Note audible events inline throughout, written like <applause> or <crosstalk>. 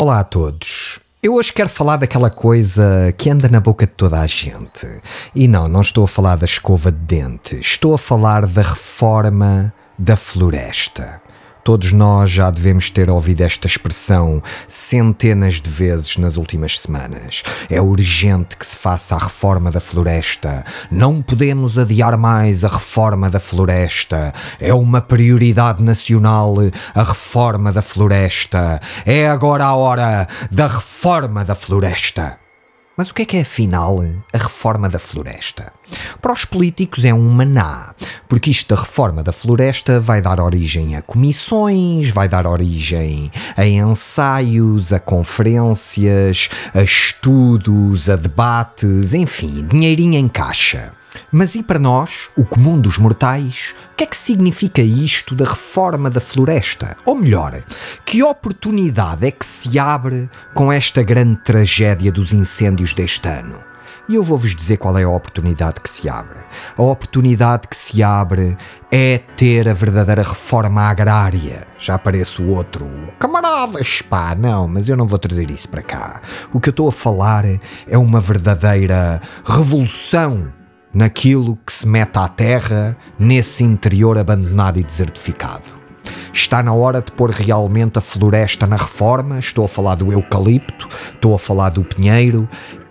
Olá a todos. Eu hoje quero falar daquela coisa que anda na boca de toda a gente. E não, não estou a falar da escova de dente, estou a falar da reforma da floresta. Todos nós já devemos ter ouvido esta expressão centenas de vezes nas últimas semanas. É urgente que se faça a reforma da floresta. Não podemos adiar mais a reforma da floresta. É uma prioridade nacional a reforma da floresta. É agora a hora da reforma da floresta. Mas o que é que é afinal a reforma da floresta? Para os políticos é um maná, porque isto da reforma da floresta vai dar origem a comissões, vai dar origem a ensaios, a conferências, a estudos, a debates, enfim, dinheirinho em caixa. Mas e para nós, o comum dos mortais, o que é que significa isto da reforma da floresta? Ou melhor, que oportunidade é que se abre com esta grande tragédia dos incêndios deste ano? E eu vou-vos dizer qual é a oportunidade que se abre. A oportunidade que se abre é ter a verdadeira reforma agrária. Já aparece o outro. Camaradas, pá, não, mas eu não vou trazer isso para cá. O que eu estou a falar é uma verdadeira revolução naquilo que se mete à terra nesse interior abandonado e desertificado. Está na hora de pôr realmente a floresta na reforma. Estou a falar do eucalipto, estou a falar do pinheiro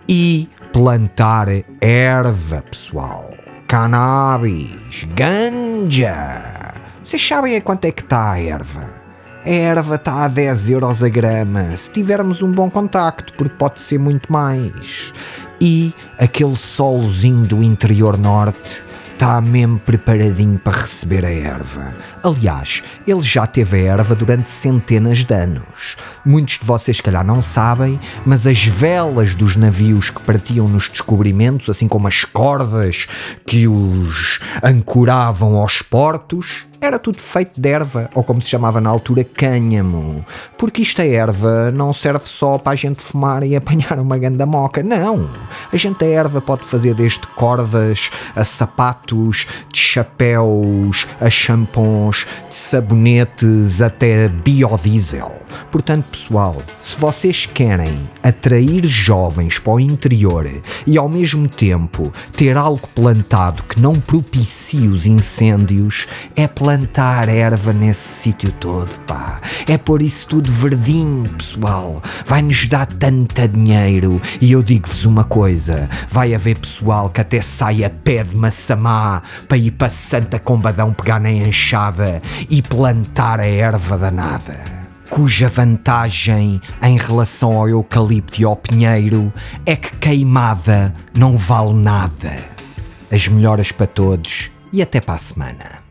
e plantar erva, pessoal. Cannabis, ganja. Vocês sabem a quanto é que está a erva? A erva está a 10 euros a grama, se tivermos um bom contacto, porque pode ser muito mais. E aquele solzinho do interior norte está mesmo preparadinho para receber a erva. Aliás, ele já teve a erva durante centenas de anos. Muitos de vocês, calhar, não sabem, mas as velas dos navios que partiam nos descobrimentos, assim como as cordas que os ancoravam aos portos, era tudo feito de erva, ou como se chamava na altura, cânhamo. Porque isto a erva não serve só para a gente fumar e <laughs> apanhar uma ganda moca, não. A gente a erva pode fazer desde cordas a sapatos, de chapéus, a champons, de sabonetes até biodiesel. Portanto, pessoal, se vocês querem atrair jovens para o interior e ao mesmo tempo ter algo plantado que não propicie os incêndios, é plantar erva nesse sítio todo, pá. É por isso tudo verdinho, pessoal. Vai nos dar tanta dinheiro. E eu digo-vos uma coisa: vai haver pessoal que até sai a pé de Massamá para ir para Santa Combadão pegar na enxada e plantar a erva danada cuja vantagem em relação ao eucalipto e ao pinheiro é que queimada não vale nada. As melhoras para todos e até para a semana.